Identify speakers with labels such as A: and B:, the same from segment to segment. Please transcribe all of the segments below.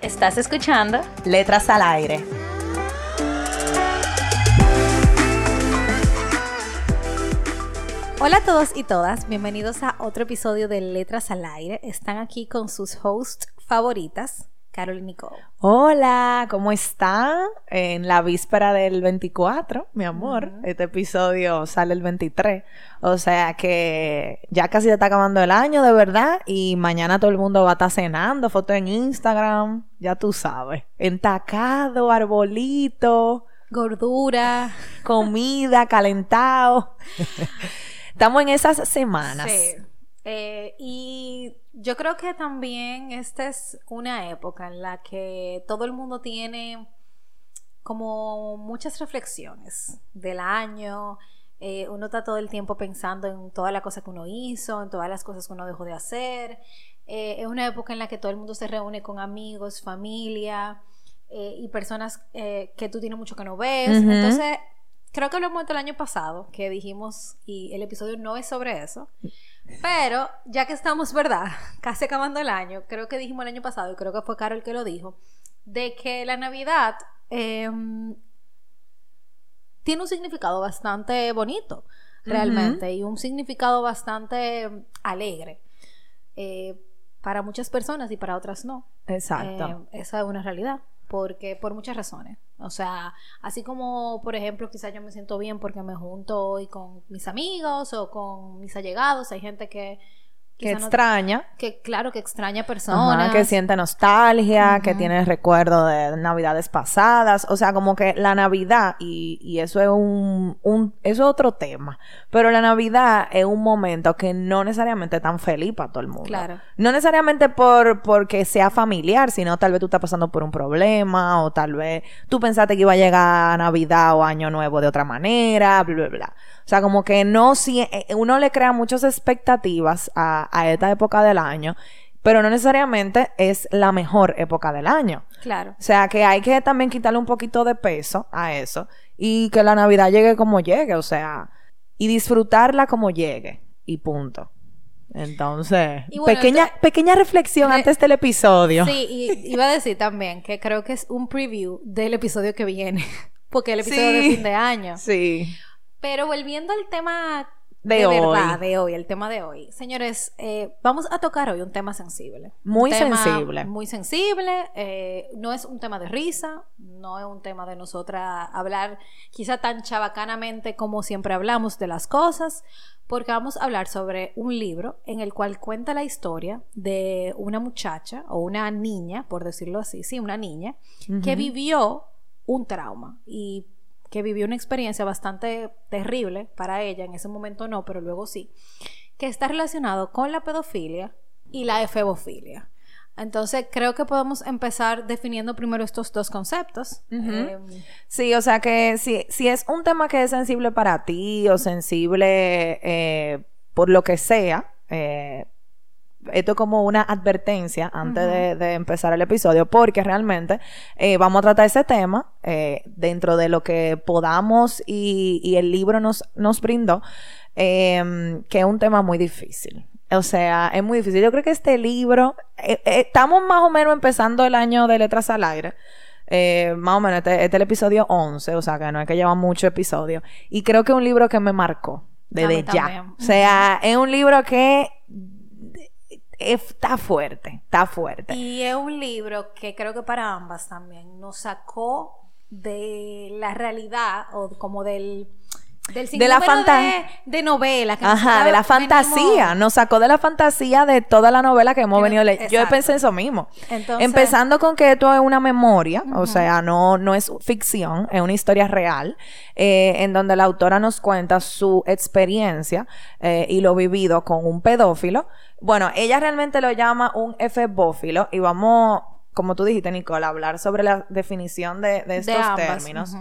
A: ¿Estás escuchando?
B: Letras al aire.
A: Hola a todos y todas, bienvenidos a otro episodio de Letras al Aire. Están aquí con sus hosts favoritas, Carol Nicole.
B: Hola, ¿cómo están? En la víspera del 24, mi amor. Este episodio sale el 23. O sea que ya casi se está acabando el año, de verdad. Y mañana todo el mundo va a estar cenando, fotos en Instagram. Ya tú sabes. Entacado, arbolito.
A: Gordura.
B: Comida, calentado. Estamos en esas semanas.
A: Sí. Eh, y yo creo que también esta es una época en la que todo el mundo tiene como muchas reflexiones del año. Eh, uno está todo el tiempo pensando en todas las cosas que uno hizo, en todas las cosas que uno dejó de hacer. Eh, es una época en la que todo el mundo se reúne con amigos, familia y personas que tú tienes mucho que no ves. Entonces, creo que lo hemos el año pasado, que dijimos, y el episodio no es sobre eso, pero ya que estamos, ¿verdad? Casi acabando el año, creo que dijimos el año pasado, y creo que fue Carol que lo dijo, de que la Navidad em, tiene un significado bastante bonito, realmente, y un significado bastante alegre. Eh, para muchas personas y para otras no.
B: Exacto.
A: Eh, esa es una realidad porque por muchas razones. O sea, así como, por ejemplo, quizás yo me siento bien porque me junto hoy con mis amigos o con mis allegados, hay gente que
B: que extraña.
A: que claro, que extraña personas.
B: que siente nostalgia, que tiene recuerdo de navidades pasadas. O sea, como que la Navidad, y, y eso es un, un, eso es otro tema. Pero la Navidad es un momento que no necesariamente es tan feliz para todo el mundo.
A: Claro.
B: No necesariamente por, porque sea familiar, sino tal vez tú estás pasando por un problema, o tal vez tú pensaste que iba a llegar Navidad o Año Nuevo de otra manera, bla, bla, bla. O sea, como que no, si eh, uno le crea muchas expectativas a, a esta época del año, pero no necesariamente es la mejor época del año.
A: Claro.
B: O sea, que hay que también quitarle un poquito de peso a eso y que la Navidad llegue como llegue, o sea, y disfrutarla como llegue y punto. Entonces, pequeña, pequeña reflexión antes del episodio.
A: Sí, y iba a decir también que creo que es un preview del episodio que viene, porque el episodio de fin de año.
B: Sí.
A: Pero volviendo al tema de, verdad de hoy, el tema de hoy. Señores, eh, vamos a tocar hoy un tema sensible.
B: Muy sensible.
A: Muy sensible. Eh, no es un tema de risa, no es un tema de nosotras hablar quizá tan chabacanamente como siempre hablamos de las cosas, porque vamos a hablar sobre un libro en el cual cuenta la historia de una muchacha o una niña, por decirlo así, sí, una niña, que vivió un trauma y que vivió una experiencia bastante terrible para ella, en ese momento no, pero luego sí, que está relacionado con la pedofilia y la efebofilia. Entonces, creo que podemos empezar definiendo primero estos dos conceptos. Em,
B: sí, o sea que si, si es un tema que es sensible para ti o sensible eh, por lo que sea, eh, esto como una advertencia antes de, empezar el episodio, porque realmente eh, vamos a tratar ese tema eh, dentro de lo que podamos y, el libro nos, nos brindó, em, que es un tema muy difícil. O sea, es muy difícil. Yo creo que este libro, eh, estamos más o menos empezando el año de Letras al Aire. más o menos, este, este, es el episodio 11, o sea que no es que lleva mucho episodio. Y creo que es un libro que me marcó desde ya. O sea, es un libro que está fuerte, está fuerte.
A: Y es un libro que creo que para ambas también nos sacó de la realidad o como del de la fantasía de, novela.
B: Ajá, de la fantasía. Nos sacó de la fantasía de toda la novela que hemos venido leyendo. Yo pensé eso mismo. Empezando con que esto es una memoria, o sea, no, no es ficción, es una historia real, eh, en donde la autora nos cuenta su experiencia eh, y lo vivido con un pedófilo. Bueno, ella realmente lo llama un efebófilo y vamos como tú dijiste, Nicole, hablar sobre la definición de, estos términos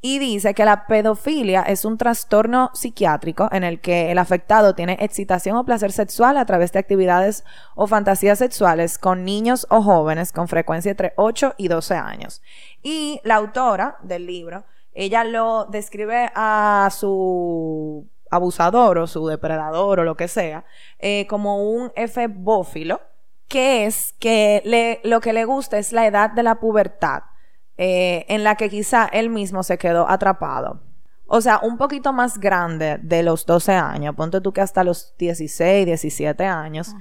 B: y dice que la pedofilia es un trastorno psiquiátrico en el que el afectado tiene excitación o placer sexual a través de actividades o fantasías sexuales con niños o jóvenes con frecuencia entre 8 y 12 años. Y la autora del libro, ella lo describe a su abusador o su depredador o lo que sea, eh, como un efebófilo, que es que lo que le gusta es la edad de la pubertad eh, en la que quizá él mismo se quedó atrapado. O sea, un poquito más grande de los 12 años, ponte tú que hasta los 16, 17 años.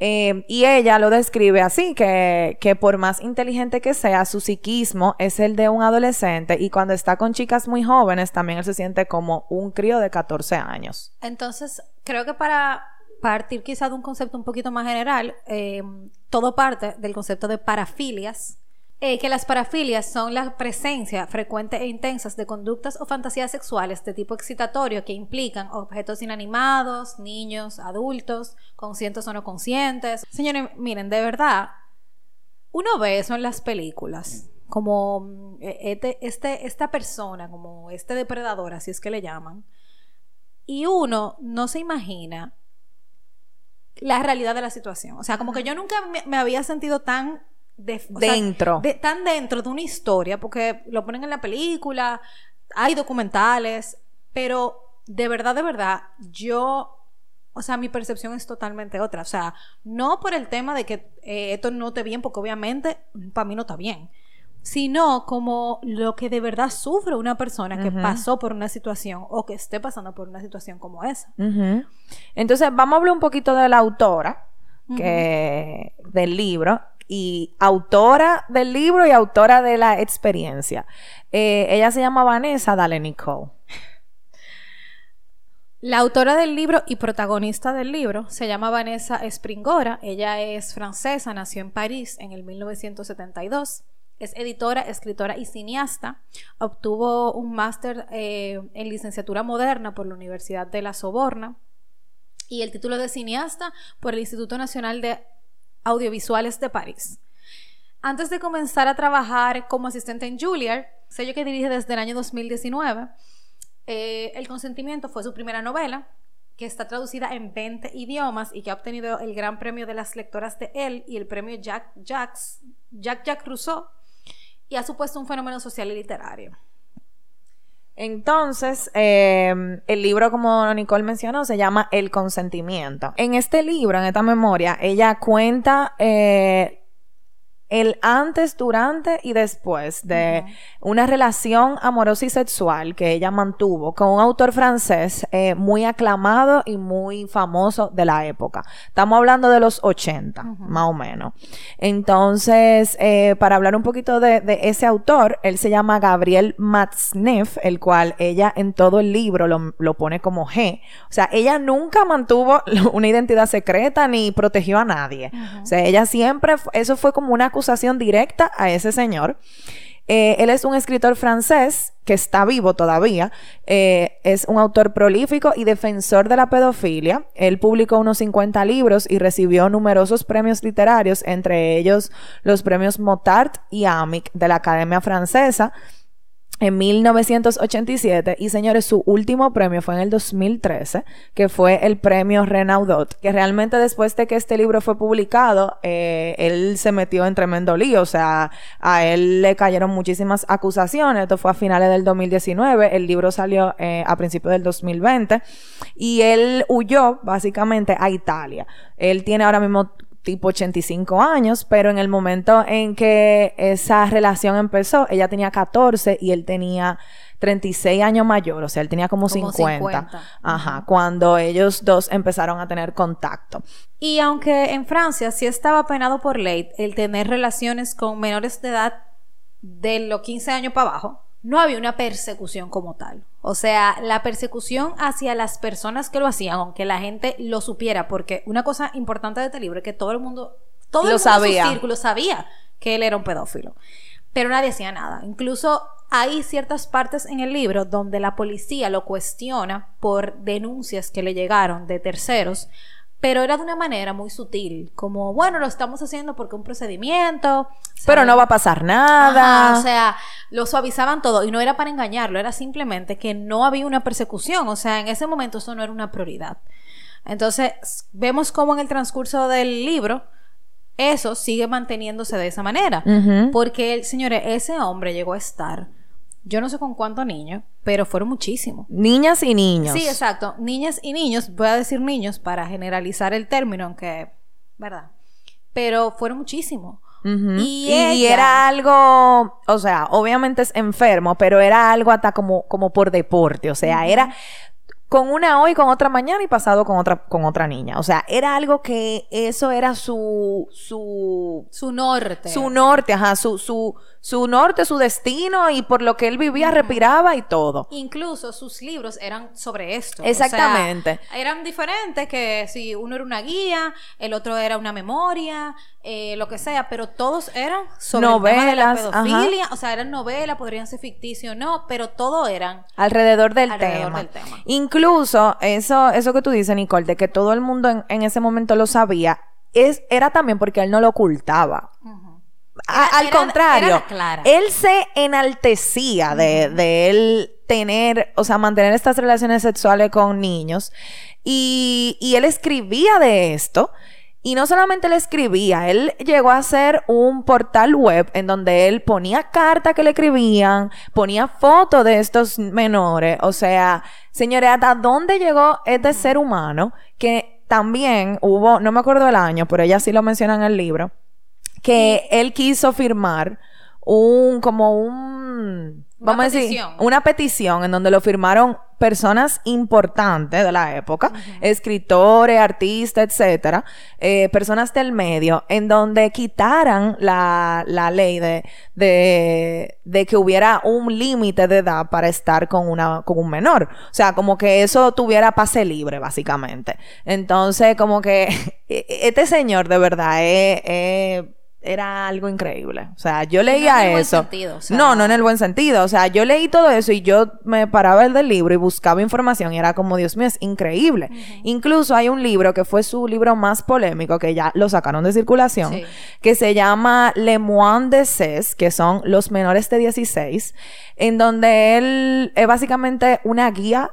B: Eh, y ella lo describe así, que, que por más inteligente que sea, su psiquismo es el de un adolescente y cuando está con chicas muy jóvenes también él se siente como un crío de 14 años.
A: Entonces, creo que para partir quizá de un concepto un poquito más general, eh, todo parte del concepto de parafilias, eh, que las parafilias son la presencia frecuente e intensas de conductas o fantasías sexuales de tipo excitatorio que implican objetos inanimados, niños, adultos, conscientes o no conscientes. Señores, miren, de verdad, uno ve eso en las películas, como mm, e, este, este, esta persona, como este depredador, así es que le llaman, y uno no se imagina la realidad de la situación. O sea, como que yo nunca me había sentido tan
B: dentro.
A: de, tan dentro de una historia, porque lo ponen en la película, hay documentales, pero de verdad, de verdad, yo, o sea, mi percepción es totalmente otra. O sea, no por el tema de que eh, esto no esté bien, porque obviamente para mí no está bien, sino como lo que de verdad sufre una persona que pasó por una situación o que esté pasando por una situación como esa.
B: Entonces, vamos a hablar un poquito de la autora que, del libro y autora del libro y autora de la experiencia. Eh, ella se llama Vanessa Dale Nicole.
A: La autora del libro y protagonista del libro se llama Vanessa Springora. Ella es francesa, nació en París en el 1972. Es editora, escritora y cineasta. Obtuvo un máster eh, en licenciatura moderna por la Universidad de La Soborna y el título de cineasta por el Instituto Nacional de Audiovisuales de París. Antes de comenzar a trabajar como asistente en Juilliard, sello que dirige desde el año 2019, eh, El consentimiento fue su primera novela, que está traducida en 20 idiomas y que ha obtenido el Gran Premio de las Lectoras de él y el Premio Jack Jacques, Jack Jack Rousseau, y ha supuesto un fenómeno social y literario.
B: Entonces, eh, el libro, como Nicole mencionó, se llama El consentimiento. En este libro, en esta memoria, ella cuenta eh, el antes, durante y después de una relación amorosa y sexual que ella mantuvo con un autor francés eh, muy aclamado y muy famoso de la época. Estamos hablando de los 80, más o menos. Entonces, eh, para hablar un poquito de, ese autor, él se llama Gabriel Matzneff, el cual ella en todo el libro lo, lo pone como G. O sea, ella nunca mantuvo una identidad secreta ni protegió a nadie. O sea, ella siempre, eso fue como una directa a ese señor. Eh, él es un escritor francés que está vivo todavía. Eh, es un autor prolífico y defensor de la pedofilia. Él publicó unos 50 libros y recibió numerosos premios literarios, entre ellos los premios Motard y Amic de la Academia Francesa en 1987 y señores, su último premio fue en el 2013, que fue el premio Renaudot, que realmente después de que este libro fue publicado, eh, él se metió en tremendo lío, o sea, a él le cayeron muchísimas acusaciones, esto fue a finales del 2019, el libro salió eh, a principios del 2020 y él huyó básicamente a Italia. Él tiene ahora mismo tipo 85 años, pero en el momento en que esa relación empezó, ella tenía 14 y él tenía 36 años mayor, o sea, él tenía como, 50. Ajá, cuando ellos dos empezaron a tener contacto.
A: Y aunque en Francia sí estaba penado por ley el tener relaciones con menores de edad de los 15 años para abajo, no había una persecución como tal. O sea, la persecución hacia las personas que lo hacían, aunque la gente lo supiera, porque una cosa importante de este libro es que todo el mundo, todo el
B: Lo
A: en su
B: sabía.
A: círculo sabía que él era un pedófilo. Pero nadie hacía nada. Incluso hay ciertas partes en el libro donde la policía lo cuestiona por denuncias que le llegaron de terceros, pero era de una manera muy sutil, como, bueno, lo estamos haciendo porque un procedimiento.
B: Pero no va a pasar nada.
A: Ajá, o sea, lo suavizaban todo y no era para engañarlo, era simplemente que no había una persecución, o sea, en ese momento eso no era una prioridad. Entonces, vemos cómo en el transcurso del libro eso sigue manteniéndose de esa manera,
B: Ujú.
A: porque, señores, ese hombre llegó a estar, yo no sé con cuántos niños, pero fueron muchísimos.
B: Niñas y niños.
A: Sí, exacto, niñas y niños, voy a decir niños para generalizar el término, aunque, ¿verdad? Pero fueron muchísimos. Y
B: Y,
A: ella-
B: era algo, o sea, obviamente es enfermo, pero era algo hasta como, como por deporte, o sea, era con una hoy, con otra mañana y pasado con otra, con otra niña. O sea, era algo que eso era su, su,
A: Su norte.
B: su norte, ajá, su, su, su norte, su destino y por lo que él vivía, respiraba y todo.
A: Incluso sus libros eran sobre esto.
B: Exactamente.
A: O sea, eran diferentes que si uno era una guía, el otro era una memoria, eh, lo que sea, pero todos eran sobre el tema de la
B: Novelas, ajá.
A: pedofilia. O sea, eran novelas, podrían ser ficticios o no, pero todo eran
B: Alrededor del
A: Alrededor
B: tema.
A: del tema.
B: Incluso eso, eso que tú dices, Nicole, de que todo el mundo en, en ese momento lo sabía, es, era también porque él no lo ocultaba. A-
A: Era-
B: al
A: era-
B: contrario,
A: era
B: él se enaltecía de, de él tener, o sea, mantener estas relaciones sexuales con niños. Y, y él escribía de esto. Y no solamente él escribía, él llegó a hacer un portal web en donde él ponía cartas que le escribían, ponía fotos de estos menores. O sea, señores, ¿hasta dónde llegó este ser humano? Que también hubo, no me acuerdo el año, pero ella sí lo menciona en el libro, que él quiso firmar un, como un,
A: Una
B: vamos a decir,
A: petición.
B: una petición en donde lo firmaron personas importantes de la época, escritores, artistas, etcétera, eh, personas del medio, en donde quitaran la, la ley de, de, de que hubiera un límite de edad para estar con una, con un menor. O sea, como que eso tuviera pase libre, básicamente. Entonces, como que este señor de verdad eh, eh, era algo increíble. O sea, yo leía
A: en el buen
B: eso.
A: sentido, o sea-
B: no, no en el buen sentido. O sea, yo leí todo eso y yo me paraba el del libro y buscaba información y era como, Dios mío, es increíble. Incluso hay un libro que fue su libro más polémico, que ya lo sacaron de circulación,
A: Sí.
B: que se llama Le Moins de Ces, que son los menores de 16, en donde él es básicamente una guía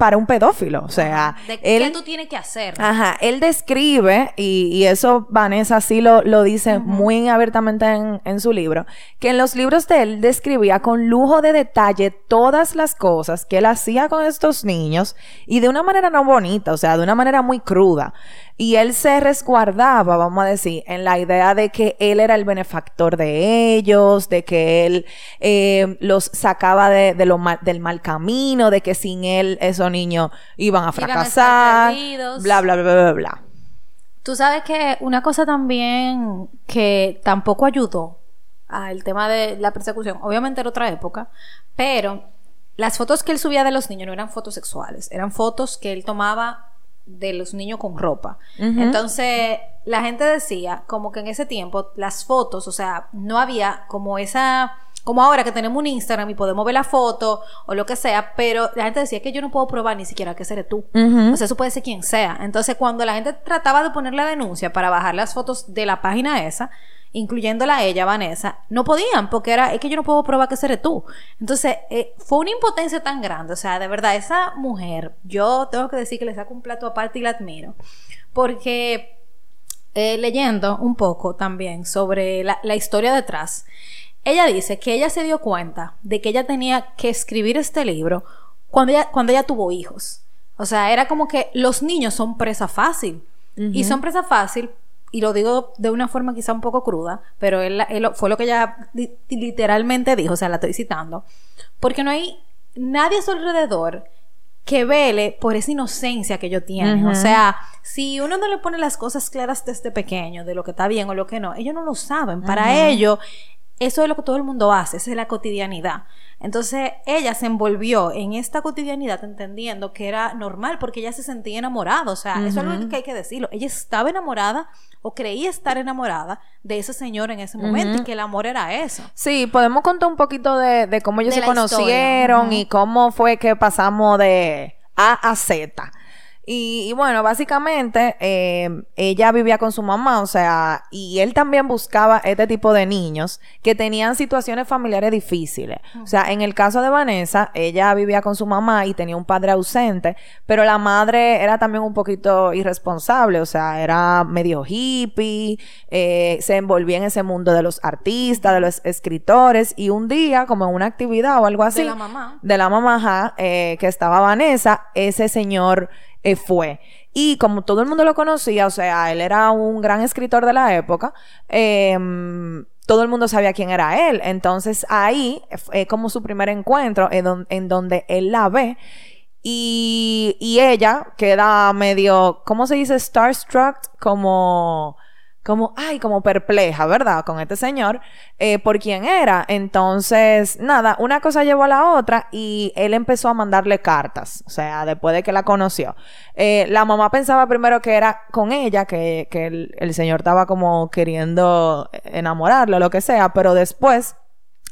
B: para un pedófilo. O sea,
A: de
B: él...
A: qué tú tienes que hacer.
B: Ajá, él describe, y, y eso Vanessa sí lo, lo dice muy abiertamente en, en su libro, que en los libros de él describía con lujo de detalle todas las cosas que él hacía con estos niños y de una manera no bonita, o sea, de una manera muy cruda. Y él se resguardaba, vamos a decir, en la idea de que él era el benefactor de ellos, de que él eh, los sacaba de, de lo mal- del mal camino, de que sin él esos niños iban a
A: Iban a
B: fracasar, bla, bla, bla, bla, bla.
A: Tú sabes que una cosa también que tampoco ayudó al tema de la persecución, obviamente era otra época, pero las fotos que él subía de los niños no eran fotos sexuales, eran fotos que él tomaba de los niños con ropa. Entonces, la gente decía como que en ese tiempo las fotos, o sea, no había como esa como ahora que tenemos un Instagram y podemos ver la foto o lo que sea, pero la gente decía que yo no puedo probar ni siquiera que seré tú.
B: Ujú.
A: O sea, eso puede ser quien sea. Entonces, cuando la gente trataba de poner la denuncia para bajar las fotos de la página esa, incluyéndola a ella, Vanessa, no podían, porque era, es que yo no puedo probar que seré tú. Entonces, eh, fue una impotencia tan grande. O sea, de verdad, esa mujer, yo tengo que decir que le saco un plato aparte y la admiro. Porque eh, leyendo un poco también sobre la, la historia detrás, ella dice que ella se dio cuenta de que ella tenía que escribir este libro cuando ella, cuando ella tuvo hijos. O sea, era como que los niños son presa fácil. Y son presa fácil, y lo digo de una forma quizá un poco cruda, pero él, él- fue lo que ella li- literalmente dijo, o sea, la estoy citando, porque no hay nadie a su alrededor que vele por esa inocencia que ellos tienen. O sea, si uno no le pone las cosas claras desde pequeño, de lo que está bien o lo que no, ellos no lo saben. Para ellos, eso es lo que todo el mundo hace, esa es la cotidianidad. Entonces ella se envolvió en esta cotidianidad entendiendo que era normal porque ella se sentía enamorada, o sea, eso es lo que hay que decirlo. Ella estaba enamorada o creía estar enamorada de ese señor en ese momento y que el amor era eso.
B: Sí, podemos contar un poquito de, cómo ellos se conocieron y cómo fue que pasamos de A a Z. Y, bueno, básicamente eh, ella vivía con su mamá, o sea, y él también buscaba este tipo de niños que tenían situaciones familiares difíciles. O sea, en el caso de Vanessa, ella vivía con su mamá y tenía un padre ausente, pero la madre era también un poquito irresponsable, o sea, era medio hippie, eh, se envolvía en ese mundo de los artistas, de los escritores, y un día, como en una actividad o algo así,
A: de la mamá,
B: de la mamá, eh, que estaba Vanessa, ese señor eh, fue. Y como todo el mundo lo conocía, o sea, él era un gran escritor de la época, em, todo el mundo sabía quién era él. Entonces ahí es como su primer encuentro en, donde él la ve. Y, y ella queda medio, ¿cómo se dice? Starstruck, como como, ay, como perpleja, ¿verdad? Con este señor, eh, por quién era. Entonces, nada, una cosa llevó a la otra y él empezó a mandarle cartas, o sea, después de que la conoció. Eh, la mamá pensaba primero que era con ella, que, que el, el señor estaba como queriendo enamorarlo, lo que sea, pero después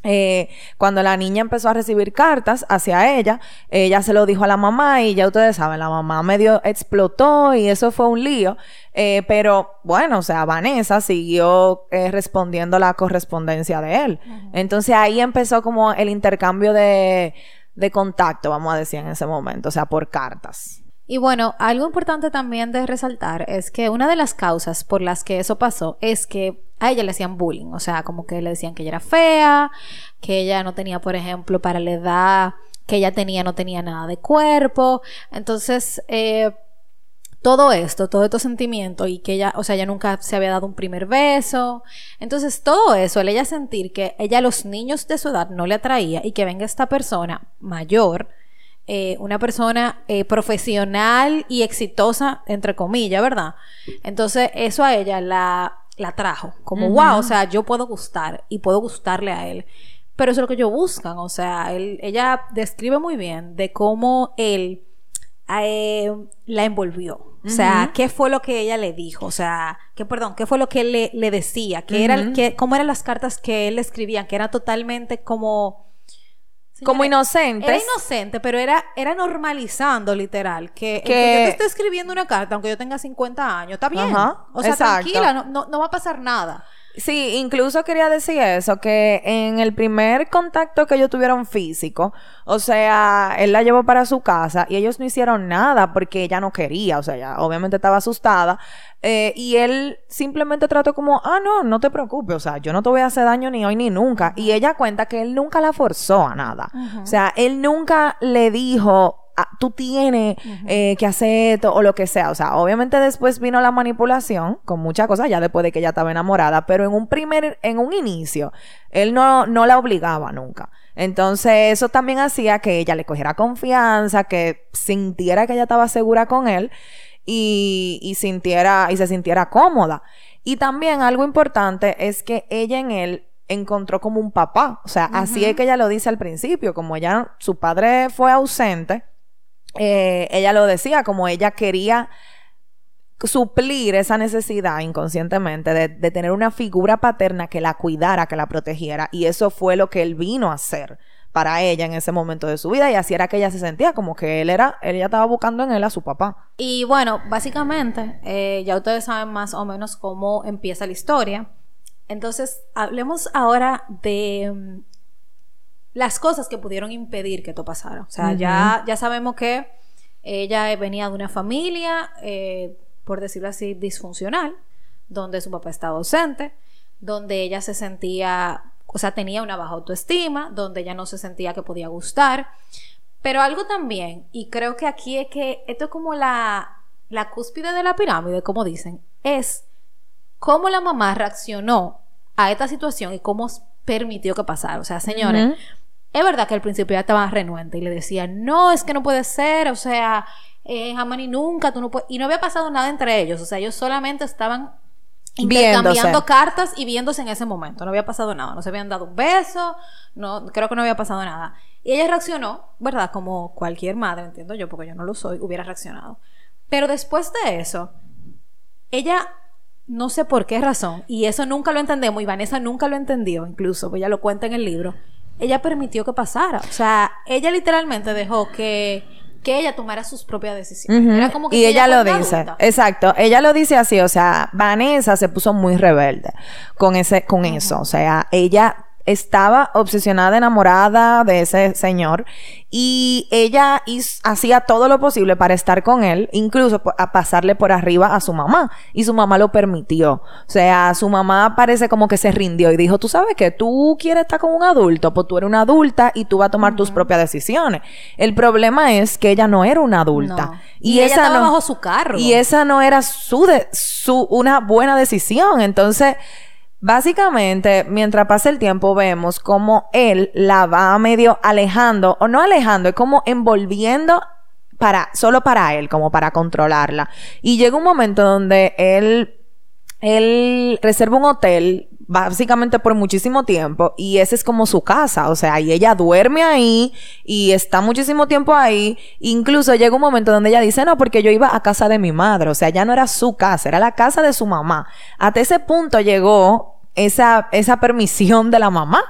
B: eh, cuando la niña empezó a recibir cartas hacia ella, ella se lo dijo a la mamá y ya ustedes saben, la mamá medio explotó y eso fue un lío. Eh, pero bueno, o sea, Vanessa siguió eh, respondiendo la correspondencia de él. Entonces ahí empezó como el intercambio de, de contacto, vamos a decir, en ese momento, o sea, por cartas.
A: Y bueno, algo importante también de resaltar es que una de las causas por las que eso pasó es que a ella le hacían bullying, o sea, como que le decían que ella era fea, que ella no tenía, por ejemplo, para la edad que ella tenía, no tenía nada de cuerpo. Entonces, eh, todo esto, todo estos sentimientos y que ella, o sea, ella nunca se había dado un primer beso. Entonces, todo eso, el ella sentir que ella a los niños de su edad no le atraía y que venga esta persona mayor, eh, una persona eh, profesional y exitosa, entre comillas, ¿verdad? Entonces, eso a ella la, la trajo, como, wow, o sea, yo puedo gustar y puedo gustarle a él. Pero eso es lo que ellos buscan, o sea, él, ella describe muy bien de cómo él eh, la envolvió. O sea, qué fue lo que ella le dijo, o sea, que perdón, qué fue lo que él le, le decía, que era, que, cómo eran las cartas que él escribía, que era totalmente como
B: como inocente.
A: Era inocente, pero era, era normalizando, literal. Que, que... yo te esté escribiendo una carta, aunque yo tenga 50 años, está bien. o sea, tranquila, no, no, va a pasar nada.
B: Sí, incluso quería decir eso, que en el primer contacto que ellos tuvieron físico, o sea, él la llevó para su casa y ellos no hicieron nada porque ella no quería, o sea, ella obviamente estaba asustada, eh, y él simplemente trató como, ah, no, no te preocupes, o sea, yo no te voy a hacer daño ni hoy ni nunca. Y ella cuenta que él nunca la forzó a nada. O sea, él nunca le dijo, ah, tú tienes eh, que hacer esto o lo que sea. O sea, obviamente después vino la manipulación con muchas cosas, ya después de que ella estaba enamorada, pero en un primer, en un inicio, él no, no la obligaba nunca. Entonces, eso también hacía que ella le cogiera confianza, que sintiera que ella estaba segura con él y, sintiera, y se sintiera cómoda. Y también algo importante es que ella en él encontró como un papá. O sea, así es que ella lo dice al principio, como ella, su padre fue ausente, eh, ella lo decía, como ella quería suplir esa necesidad inconscientemente de, tener una figura paterna que la cuidara, que la protegiera. Y eso fue lo que él vino a hacer para ella en ese momento de su vida y así era que ella se sentía como que él era, ella estaba buscando en él a su papá.
A: Y bueno, básicamente, eh, ya ustedes saben más o menos cómo empieza la historia. Entonces, hablemos ahora de las cosas que pudieron impedir que esto pasara. O sea, ya, ya sabemos que ella venía de una familia, eh, por decirlo así, disfuncional, donde su papá estaba ausente, donde ella se sentía o sea, tenía una baja autoestima, donde ella no se sentía que podía gustar. Pero algo también, y creo que aquí es que esto es como la, la cúspide de la pirámide, como dicen, es cómo la mamá reaccionó a esta situación y cómo permitió que pasara. O sea, señores, es verdad que al principio ella estaba renuente y le decía, no, es que no puede ser, o sea, eh, jamás ni nunca, tú no puedes. Y no había pasado nada entre ellos, o sea, ellos solamente estaban intercambiando cartas y viéndose en ese momento. No había pasado nada, no se habían dado un beso, no, creo que no había pasado nada. Y ella reaccionó, ¿verdad? Como cualquier madre, entiendo yo, porque yo no lo soy, hubiera reaccionado. Pero después de eso, ella, no sé por qué razón, y eso nunca lo entendemos, y Vanessa nunca lo entendió, incluso, pues ella lo cuenta en el libro, ella permitió que pasara. O sea, ella literalmente dejó que que ella tomara sus propias decisiones. Era como que
B: y ella, lo dice, exacto, ella lo dice así, o sea, Vanessa se puso muy rebelde con ese, con eso, o sea, ella estaba obsesionada, enamorada de ese señor y ella hacía todo lo posible para estar con él, incluso a pasarle por arriba a su mamá y su mamá lo permitió. O sea, su mamá parece como que se rindió y dijo, tú sabes que tú quieres estar con un adulto, pues tú eres una adulta y tú vas a tomar tus propias decisiones. El problema es que ella no era una adulta.
A: Y, esa ella estaba bajo su carro.
B: Y esa no era su, de, su una buena decisión. Entonces, Básicamente, mientras pasa el tiempo, vemos como él la va medio alejando, o no alejando, es como envolviendo para, solo para él, como para controlarla. Y llega un momento donde él, él reserva un hotel básicamente por muchísimo tiempo y ese es como su casa, o sea, y ella duerme ahí y está muchísimo tiempo ahí, incluso llega un momento donde ella dice, no, porque yo iba a casa de mi madre, o sea, ya no era su casa, era la casa de su mamá. Hasta ese punto llegó esa, esa permisión de la mamá.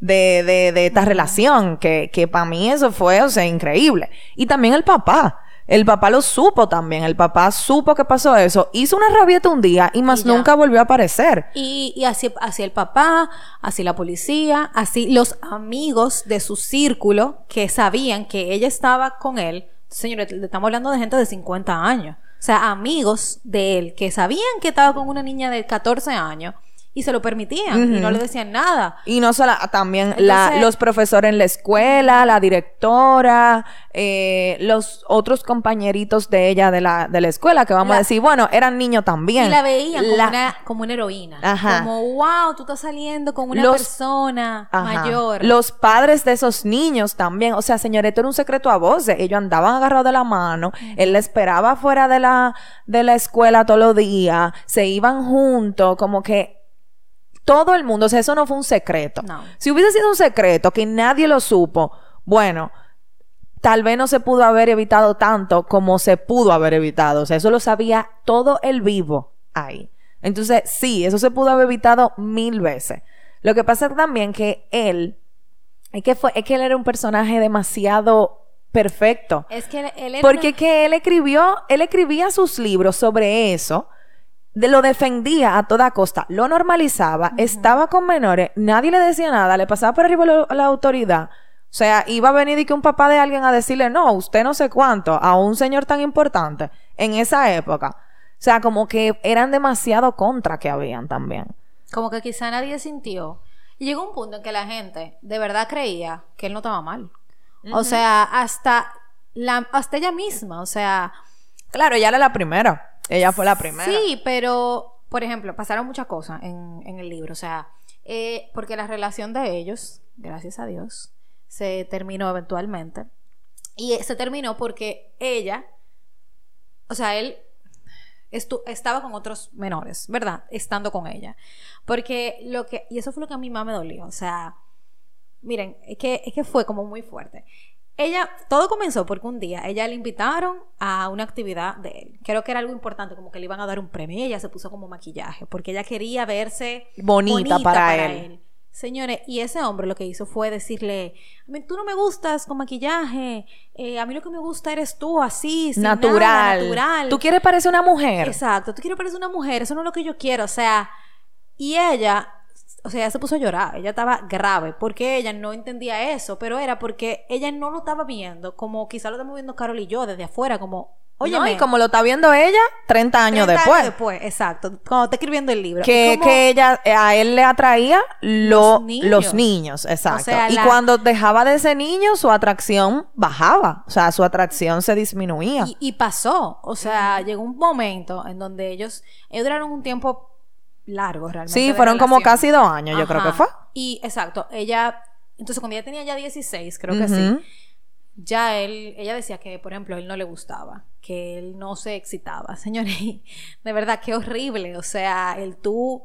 B: De, de, de esta relación, que, que para mí eso fue, o sea, increíble. Y también el papá. El papá lo supo también. El papá supo que pasó eso. Hizo una rabieta un día y más nunca volvió a aparecer.
A: Y, y así, así el papá, así la policía, así los amigos de su círculo que sabían que ella estaba con él. Señores, estamos hablando de gente de 50 años. O sea, amigos de él que sabían que estaba con una niña de 14 años y se lo permitían y no le decían nada.
B: Y no solo, también la, los profesores en la escuela, la directora, eh, los otros compañeritos de ella de la, de la escuela, que vamos a decir, bueno, eran niños también.
A: Y la veían como, una, como una heroína. Ajá. Como, wow, tú estás saliendo con una persona mayor.
B: Los padres de esos niños también. O sea, señorito, era un secreto a voces. Ellos andaban agarrados de la mano. Él la esperaba fuera de la, de la escuela todos los días. Se iban juntos, como que todo el mundo, o sea, eso no fue un secreto. Si hubiese sido un secreto que nadie lo supo, bueno, tal vez no se pudo haber evitado tanto como se pudo haber evitado. O sea, eso lo sabía todo el vivo ahí. Entonces, sí, eso se pudo haber evitado mil veces. Lo que pasa también que él, es que fue, es que él era un personaje demasiado perfecto.
A: Es que él, era
B: Porque que él escribió, él escribía sus libros sobre eso de lo defendía a toda costa, lo normalizaba, estaba con menores, nadie le decía nada, le pasaba por arriba la, la autoridad. O sea, iba a venir y que un papá de alguien a decirle, no, usted no sé cuánto, a un señor tan importante en esa época. O sea, como que eran demasiado contra que habían también.
A: Como que quizá nadie sintió. Y llegó un punto en que la gente de verdad creía que él no estaba mal. O sea, hasta, la, hasta ella misma, o sea...
B: Claro, ella era la primera. Ella fue la primera.
A: Sí, pero, por ejemplo, pasaron muchas cosas en, en el libro. O sea, eh, porque la relación de ellos, gracias a Dios, se terminó eventualmente. Y se terminó porque ella, o sea, él estaba con otros menores, ¿verdad? Estando con ella. Porque lo que, y eso fue lo que a mí más me dolió. O sea, miren, es que, es que fue como muy fuerte. Ella, todo comenzó porque un día ella le invitaron a una actividad de él. Creo que era algo importante, como que le iban a dar un premio. Y ella se puso como maquillaje, porque ella quería verse bonita, para, él. Señores, y ese hombre lo que hizo fue decirle, a mí tú no me gustas con maquillaje, eh, a mí lo que me gusta eres tú, así, sin natural. natural.
B: Tú quieres parecer una mujer.
A: Exacto, tú quieres parecer una mujer, eso no es lo que yo quiero, o sea, y ella o sea, ella se puso a llorar, ella estaba grave, porque ella no entendía eso, pero era porque ella no lo estaba viendo, como quizá lo estamos viendo Carol y yo desde afuera, como,
B: oye, y como lo está viendo ella 30 años 30 después. Años
A: después, exacto, cuando está escribiendo el libro.
B: Que, que ella, a él le atraía los, niños. exacto. y cuando dejaba de ese niño, su atracción bajaba, o sea, su atracción se disminuía.
A: Y, pasó, o sea, llegó un momento en donde ellos, ellos duraron un tiempo largo realmente.
B: Sí, fueron como casi dos años, yo creo que fue.
A: Y exacto, ella, entonces cuando ella tenía ya 16, creo que sí, ya él, ella decía que, por ejemplo, él no le gustaba, que él no se excitaba. Señores, de verdad, qué horrible. O sea, el tú,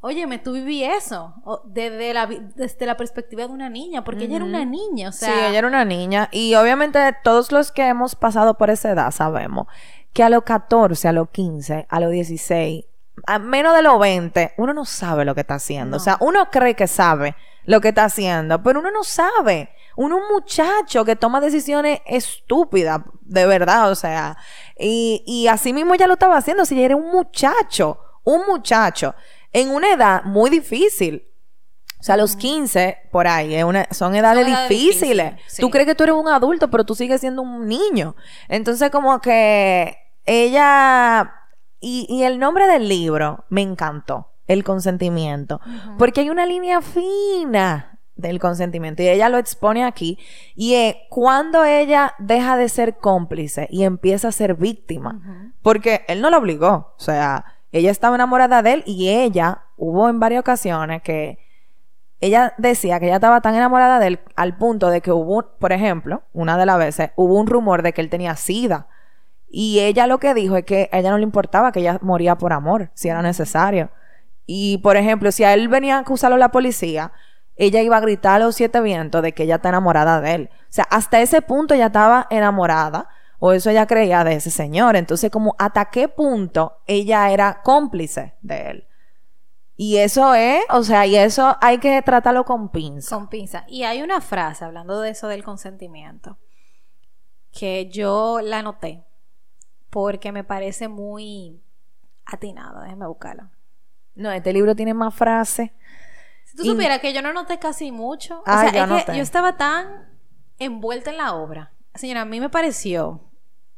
A: óyeme, tú viví eso, desde la, desde la perspectiva de una niña, porque ella era una niña, o sea.
B: Sí, ella era una niña. Y obviamente todos los que hemos pasado por esa edad sabemos que a los 14, a los 15, a los 16, a menos de los 20, uno no sabe lo que está haciendo. O sea, uno cree que sabe lo que está haciendo, pero uno no sabe. Uno un muchacho que toma decisiones estúpidas, de verdad, o sea, y, y así mismo ya lo estaba haciendo, si era un muchacho, un muchacho, en una edad muy difícil. O sea, los 15 por ahí son edades difíciles. Tú crees que tú eres un adulto, pero tú sigues siendo un niño. Entonces, como que ella y, y el nombre del libro me encantó, el consentimiento, porque hay una línea fina del consentimiento y ella lo expone aquí y es cuando ella deja de ser cómplice y empieza a ser víctima, porque él no la obligó, o sea, ella estaba enamorada de él y ella hubo en varias ocasiones que ella decía que ella estaba tan enamorada de él al punto de que hubo, por ejemplo, una de las veces hubo un rumor de que él tenía sida. Y ella lo que dijo es que a ella no le importaba que ella moría por amor, si era necesario. Y, por ejemplo, si a él venía a acusarlo la policía, ella iba a gritar a los siete vientos de que ella está enamorada de él. O sea, hasta ese punto ella estaba enamorada, o eso ella creía de ese señor. Entonces, como hasta qué punto ella era cómplice de él. Y eso es, o sea, y eso hay que tratarlo con pinza.
A: Con pinza. Y hay una frase, hablando de eso del consentimiento, que yo la noté porque me parece muy atinado. Déjeme buscarla.
B: No, este libro tiene más frases.
A: Si tú supieras que yo no noté casi mucho. o sea, es que yo estaba tan envuelta en la obra. Señora, a mí me pareció,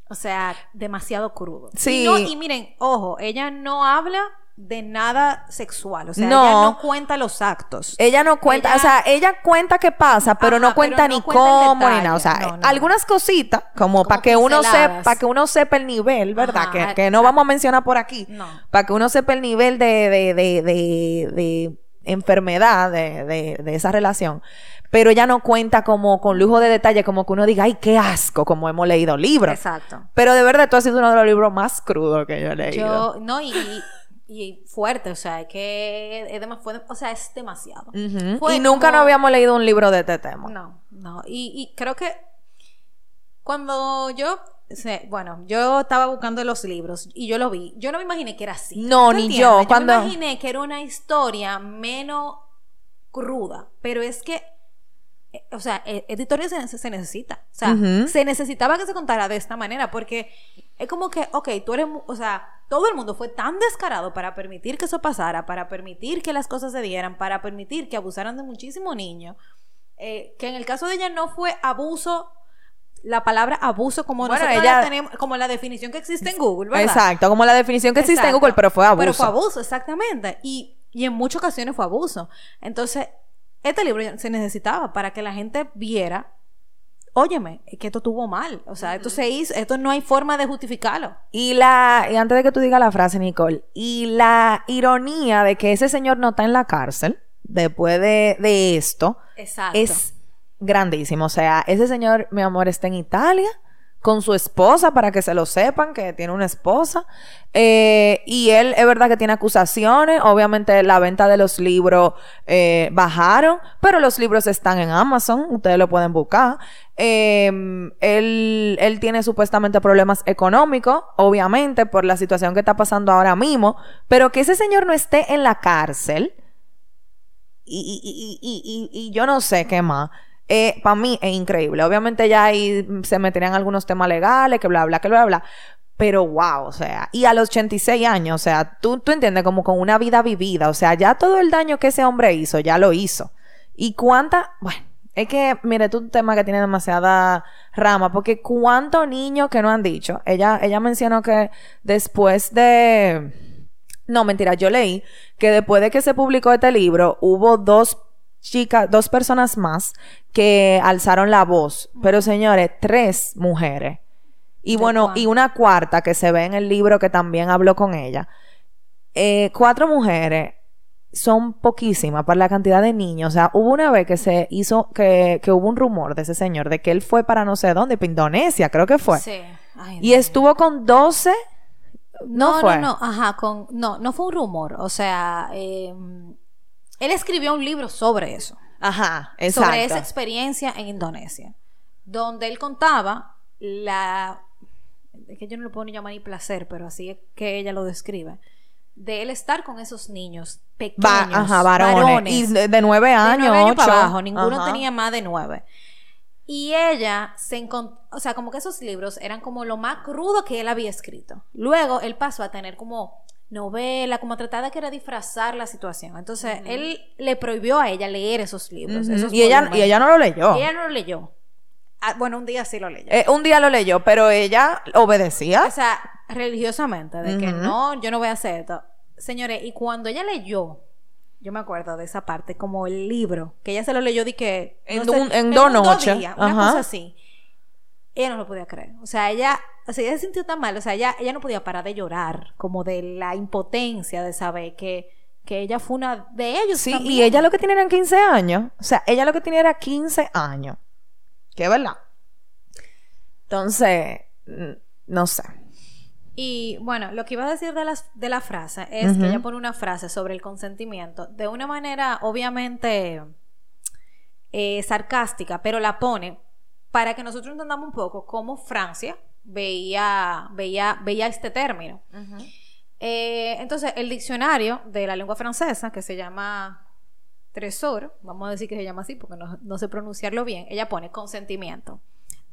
A: o sea, demasiado crudo. Sí. y miren, ojo, ella no habla de nada sexual. O sea, ella no cuenta los actos.
B: Ella no cuenta, o sea, ella cuenta qué pasa, pero no cuenta ni cómo ni nada. O sea, algunas cositas, como, para que uno sepa, para que uno sepa el nivel, ¿verdad? que, que no vamos a mencionar por aquí. Para que uno sepa el nivel de, de, de, de, de enfermedad de, de, de esa relación pero ella no cuenta como con lujo de detalle, como que uno diga, ay, qué asco, como hemos leído libros. Exacto. Pero de verdad, tú has sido uno de los libros más crudos que yo he leído.
A: Yo, no, y, y fuerte, o sea, es que es demasiado, o sea, es demasiado.
B: y nunca no habíamos leído un libro de este tema.
A: No, no, y, y creo que cuando yo, bueno, yo estaba buscando los libros y yo lo vi, yo no me imaginé que era así.
B: No, ni yo.
A: Cuando... me imaginé que era una historia menos cruda, pero es que o sea, e, editorial se, se, necesita. O sea, se necesitaba que se contara de esta manera porque es como que, ok, tú eres, o sea, todo el mundo fue tan descarado para permitir que eso pasara, para permitir que las cosas se dieran, para permitir que abusaran de muchísimos niños, eh, que en el caso de ella no fue abuso la palabra abuso como nosotros ella, tenemos, como la definición que existe en Google, ¿verdad?
B: Exacto, como la definición que existe en Google, pero fue abuso.
A: Pero fue abuso, exactamente. Y, y en muchas ocasiones fue abuso. Entonces, este libro se necesitaba para que la gente viera, óyeme, que esto tuvo mal. O sea, esto se hizo, esto no hay forma de justificarlo.
B: Y la, y antes de que tú digas la frase, Nicole, y la ironía de que ese señor no está en la cárcel después de, de esto, es grandísimo. O sea, ese señor, mi amor, está en Italia con su esposa, para que se lo sepan, que tiene una esposa. Eh, y él es verdad que tiene acusaciones. Obviamente la venta de los libros eh, bajaron, pero los libros están en Amazon, ustedes lo pueden buscar. Em, él, él tiene supuestamente problemas económicos, obviamente, por la situación que está pasando ahora mismo, pero que ese señor no esté en la cárcel. Y, y, y, y, yo no sé qué más eh, para mí es increíble. Obviamente ya ahí se meterían algunos temas legales, que bla, bla, que bla, bla. Pero wow, o sea, y a los 86 años, o sea, tú, tú entiendes como con una vida vivida, o sea, ya todo el daño que ese hombre hizo, ya lo hizo. Y cuánta, bueno, es que, mire, tú un tema que tiene demasiada rama, porque cuántos niños que no han dicho. Ella, ella mencionó que después de, no, mentira, yo leí que después de que se publicó este libro, hubo dos chicas, dos personas más que alzaron la voz. Pero señores, tres mujeres. Y bueno, y una cuarta que se ve en el libro que también habló con ella. Eh, cuatro mujeres son poquísimas para la cantidad de niños. O sea, hubo una vez que se hizo, que, que hubo un rumor de ese señor, de que él fue para no sé dónde, para Indonesia, creo que fue.
A: Sí. Ay,
B: Y estuvo con 12.
A: No, no,
B: fue.
A: no, ajá, con, no, no fue un rumor. O sea, eh, él escribió un libro sobre eso.
B: Ajá, exacto.
A: sobre esa experiencia en Indonesia, donde él contaba la, es que yo no lo puedo ni llamar ni placer, pero así es que ella lo describe, de él estar con esos niños pequeños,
B: ajá, varones. Y de, de nueve
A: de
B: años,
A: nueve años
B: ocho.
A: para abajo, ninguno
B: Ajá.
A: tenía más de nueve. Y ella se encontró, o sea, como que esos libros eran como lo más crudo que él había escrito. Luego él pasó a tener como novela, como a tratar de querer disfrazar la situación. Entonces, él le prohibió a ella leer esos libros. Esos
B: Y ella, y ella no lo leyó.
A: Ella no lo leyó. Ah, bueno, un día sí lo leyó.
B: Eh, un día lo leyó, pero ella obedecía.
A: o sea, religiosamente, de que no, yo no voy a hacer esto. Señores, y cuando ella leyó, yo me acuerdo de esa parte, como el libro, que ella se lo leyó de que...
B: En
A: no sé,
B: en dos noches.
A: días, una cosa así. Ella no lo podía creer. O sea, ella, o sea, ella se sintió tan mal, o sea, ella, ella no podía parar de llorar, como de la impotencia de saber que, que ella fue una de ellos.
B: Sí,
A: también.
B: y ella lo que tenía eran 15 años. O sea, ella lo que tenía era 15 años. Que es verdad. Entonces, mm, no sé.
A: Y bueno, lo que iba a decir de, las, de la frase es que ella pone una frase sobre el consentimiento de una manera obviamente eh, sarcástica, pero la pone para que nosotros entendamos un poco cómo Francia veía, veía, veía este término. Eh, entonces, el diccionario de la lengua francesa, que se llama Tresor, vamos a decir que se llama así porque no, no sé pronunciarlo bien, ella pone consentimiento.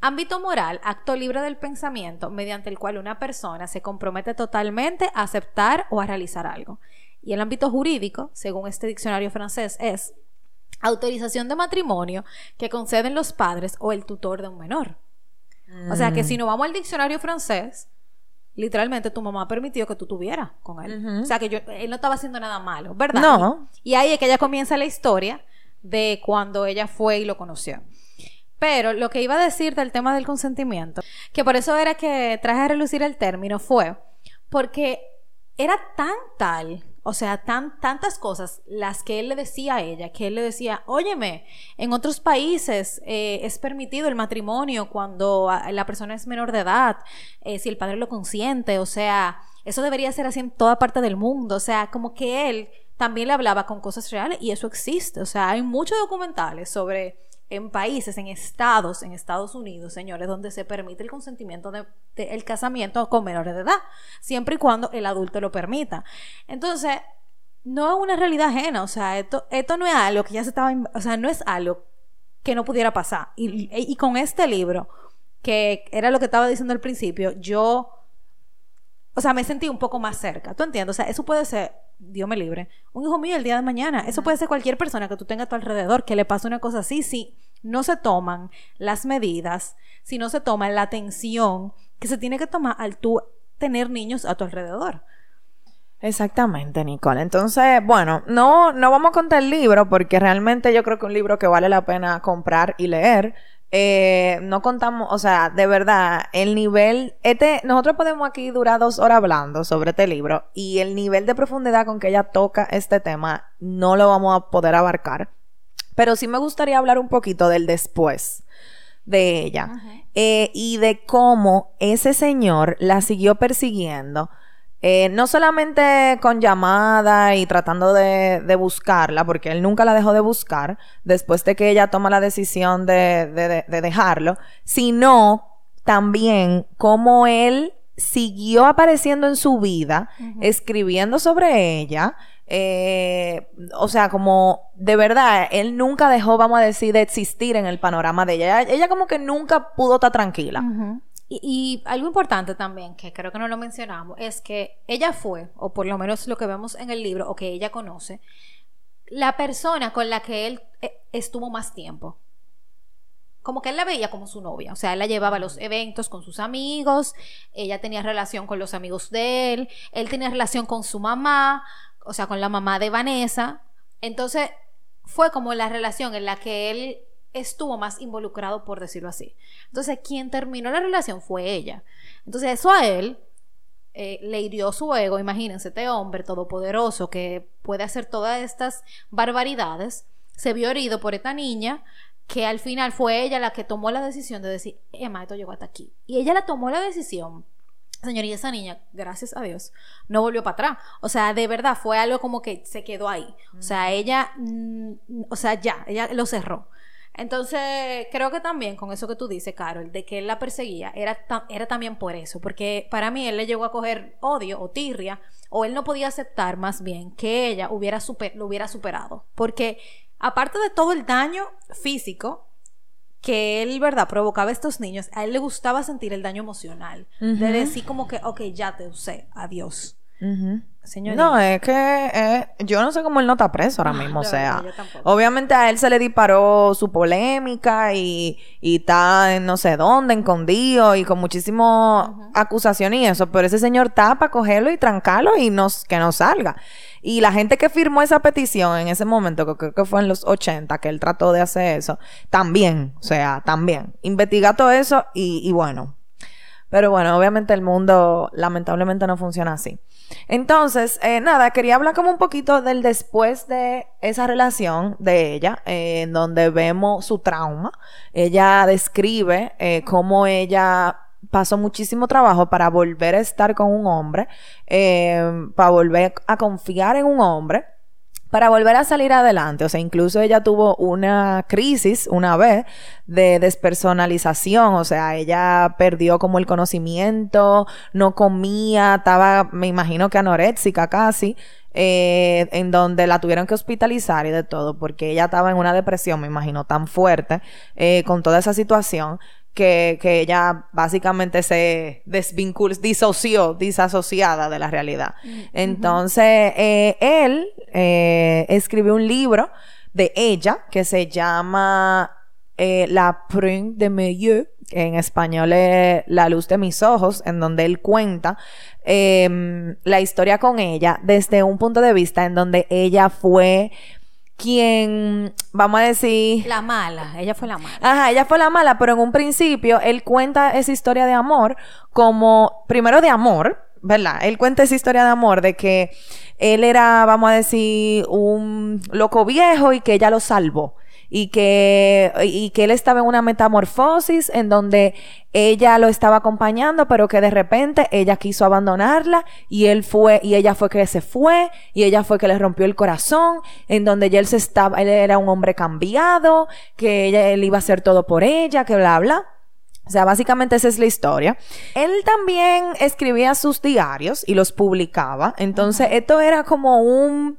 A: Ámbito moral, acto libre del pensamiento, mediante el cual una persona se compromete totalmente a aceptar o a realizar algo. Y el ámbito jurídico, según este diccionario francés, es autorización de matrimonio que conceden los padres o el tutor de un menor. O sea que si nos vamos al diccionario francés, literalmente tu mamá permitió que tú tuvieras con él. O sea que yo, él no estaba haciendo nada malo, ¿verdad?
B: No.
A: Y, y ahí es que ella comienza la historia de cuando ella fue y lo conoció. Pero lo que iba a decir del tema del consentimiento, que por eso era que traje a relucir el término, fue porque era tan tal, o sea, tan, tantas cosas las que él le decía a ella, que él le decía, óyeme, en otros países eh, es permitido el matrimonio cuando ah, la persona es menor de edad, eh, si el padre lo consiente, o sea, eso debería ser así en toda parte del mundo, o sea, como que él también le hablaba con cosas reales y eso existe, o sea, hay muchos documentales sobre en países, en estados, en Estados Unidos, señores, donde se permite el consentimiento del de, el casamiento con menores de edad, siempre y cuando el adulto lo permita. Entonces, no es una realidad ajena, o sea, esto, esto no es algo que ya se estaba, o sea, no es algo que no pudiera pasar. Y, y con este libro, que era lo que estaba diciendo al principio, yo, o sea, me sentí un poco más cerca, ¿tú entiendes? O sea, eso puede ser, Dios me libre, un hijo mío el día de mañana, eso puede ser cualquier persona que tú tengas a tu alrededor que le pase una cosa así, si no se toman las medidas, si no se toma la atención que se tiene que tomar al tú tener niños a tu alrededor.
B: Exactamente, Nicole. Entonces, bueno, no, no vamos a contar el libro porque realmente yo creo que un libro que vale la pena comprar y leer. Eh, no contamos, o sea, de verdad, el nivel, este, nosotros podemos aquí durar dos horas hablando sobre este libro y el nivel de profundidad con que ella toca este tema no lo vamos a poder abarcar. Pero sí me gustaría hablar un poquito del después de ella eh, y de cómo ese señor la siguió persiguiendo. Eh, no solamente con llamada y tratando de, de buscarla, porque él nunca la dejó de buscar después de que ella toma la decisión de, de- de- de dejarlo, sino también cómo él siguió apareciendo en su vida, escribiendo sobre ella, eh, o sea, como de verdad, él nunca dejó, vamos a decir, de existir en el panorama de ella. Ella, ella como que nunca pudo estar tranquila.
A: Y, y algo importante también, que creo que no lo mencionamos, es que ella fue, o por lo menos lo que vemos en el libro, o que ella conoce, la persona con la que él eh, estuvo más tiempo. Como que él la veía como su novia, o sea, él la llevaba a los eventos con sus amigos, ella tenía relación con los amigos de él, él tenía relación con su mamá, o sea, con la mamá de Vanessa. Entonces, fue como la relación en la que él estuvo más involucrado, por decirlo así. Entonces, quien terminó la relación fue ella. Entonces, eso a él, eh, le hirió su ego, imagínense, este hombre todopoderoso que puede hacer todas estas barbaridades, se vio herido por esta niña que al final fue ella la que tomó la decisión de decir, Emma, esto llegó hasta aquí. Y ella la tomó la decisión. Señor, y esa niña, gracias a Dios, no volvió para atrás. O sea, de verdad fue algo como que se quedó ahí. O sea, ella, mm, o sea, ya, ella lo cerró. Entonces, creo que también con eso que tú dices, Carol, de que él la perseguía, era, era también por eso, porque para mí él le llegó a coger odio o tirria, o él no podía aceptar más bien que ella hubiera super, lo hubiera superado, porque aparte de todo el daño físico que él, ¿verdad?, provocaba a estos niños, a él le gustaba sentir el daño emocional, de decir como que, ok, ya te usé, adiós.
B: No, es que eh, yo no sé cómo él no está preso ahora mismo. o sea, obviamente a él se le disparó su polémica y, y está en no sé dónde, escondido y con muchísimas acusaciones y eso. Pero ese señor está para cogerlo y trancarlo y no, que no salga. Y la gente que firmó esa petición en ese momento, que creo que fue en los 80 que él trató de hacer eso, también, o sea, también. Investiga todo eso y, y bueno. Pero bueno, obviamente el mundo lamentablemente no funciona así. Entonces, eh, nada, quería hablar como un poquito del después de esa relación de ella, eh, en donde vemos su trauma. Ella describe eh, cómo ella pasó muchísimo trabajo para volver a estar con un hombre, para volver a confiar en un hombre para volver a salir adelante. O sea, incluso ella tuvo una crisis una vez de despersonalización. O sea, ella perdió como el conocimiento, no comía, estaba, me imagino que anoréxica casi. Eh, en donde la tuvieron que hospitalizar y de todo, porque ella estaba en una depresión, me imagino, tan fuerte, eh, con toda esa situación, que, que ella básicamente se desvinculó, disoció, disasociada de la realidad. Mm, Entonces, eh, él eh, escribió un libro de ella que se llama eh, La Prune de mes yeux, en español es La luz de mis ojos, en donde él cuenta em, la historia con ella desde un punto de vista en donde ella fue quien, vamos a decir...
A: La mala, ella fue la mala.
B: Ajá, ella fue la mala, pero en un principio él cuenta esa historia de amor como, primero de amor, ¿verdad? Él cuenta esa historia de amor de que él era, vamos a decir, un loco viejo y que ella lo salvó y que, y que él estaba en una metamorfosis en donde ella lo estaba acompañando, pero que de repente ella quiso abandonarla y él fue, y ella fue que se fue, y ella fue que le rompió el corazón, en donde ya él se estaba, él era un hombre cambiado, que ella, él iba a hacer todo por ella, que bla, bla. O sea, básicamente esa es la historia. Él también escribía sus diarios y los publicaba. Entonces, esto era como un,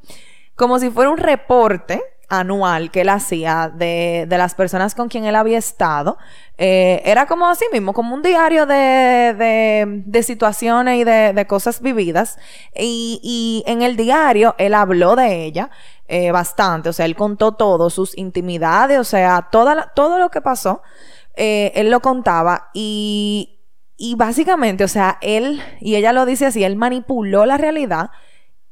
B: como si fuera un reporte anual que él hacía de, de las personas con quien él había estado. Eh, era como así mismo, como un diario de, de, de situaciones y de, de, cosas vividas. Y, y, en el diario él habló de ella eh, bastante, o sea, él contó todo, sus intimidades, o sea, toda todo lo que pasó, eh, él lo contaba y, y básicamente, o sea, él, y ella lo dice así, él manipuló la realidad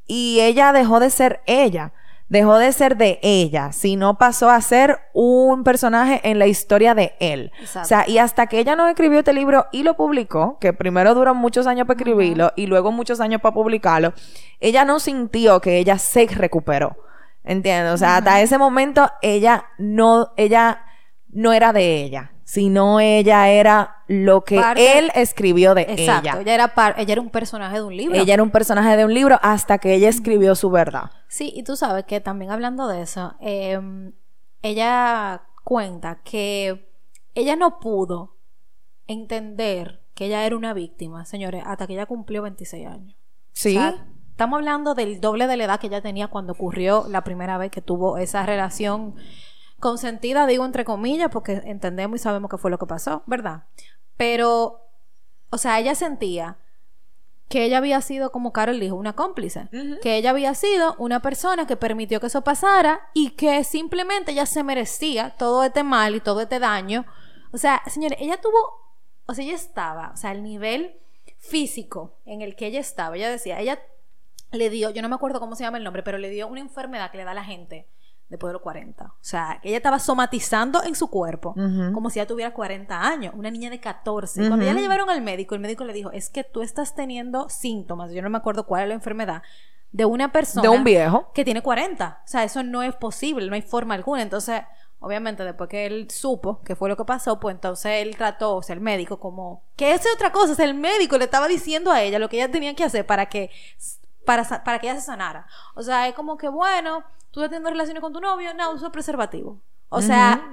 B: y ella dejó de ser ella dejó de ser de ella, sino pasó a ser un personaje en la historia de él. O sea, y hasta que ella no escribió este libro y lo publicó, que primero duró muchos años para escribirlo y luego muchos años para publicarlo, ella no sintió que ella se recuperó. ¿Entiendes? O sea, hasta ese momento ella no, ella no era de ella sino ella era lo que él escribió de
A: Exacto, ella. era ella era un personaje de un libro.
B: Ella era un personaje de un libro hasta que ella escribió su verdad.
A: Sí, y tú sabes que también hablando de eso, em, ella cuenta que ella no pudo entender que ella era una víctima, señores, hasta que ella cumplió 26 años.
B: Sí.
A: estamos hablando del doble de la edad que ella tenía cuando ocurrió la primera vez que tuvo esa relación Consentida, digo entre comillas, porque entendemos y sabemos que fue lo que pasó, ¿verdad? Pero, o sea, ella sentía que ella había sido, como Carol dijo, una cómplice. Que ella había sido una persona que permitió que eso pasara y que simplemente ella se merecía todo este mal y todo este daño. O sea, señores, ella tuvo, o sea, ella estaba, o sea, el nivel físico en el que ella estaba, ella decía, ella le dio, yo no me acuerdo cómo se llama el nombre, pero le dio una enfermedad que le da a la gente después de los 40. O sea, ella estaba somatizando en su cuerpo como si ya tuviera 40 años, una niña de 14. Cuando ella le llevaron al médico, el médico le dijo, es que tú estás teniendo síntomas, yo no me acuerdo cuál es la enfermedad, de una persona...
B: De un viejo.
A: Que tiene 40. O sea, eso no es posible, no hay forma alguna. Entonces, obviamente, después que él supo qué fue lo que pasó, pues entonces él trató, o sea, el médico como... Que esa es otra cosa, o sea, el médico le estaba diciendo a ella lo que ella tenía que hacer para que... Para, para que ella se sanara. O sea, es como que, bueno, tú estás teniendo relaciones con tu novio, no, uso preservativo. O sea,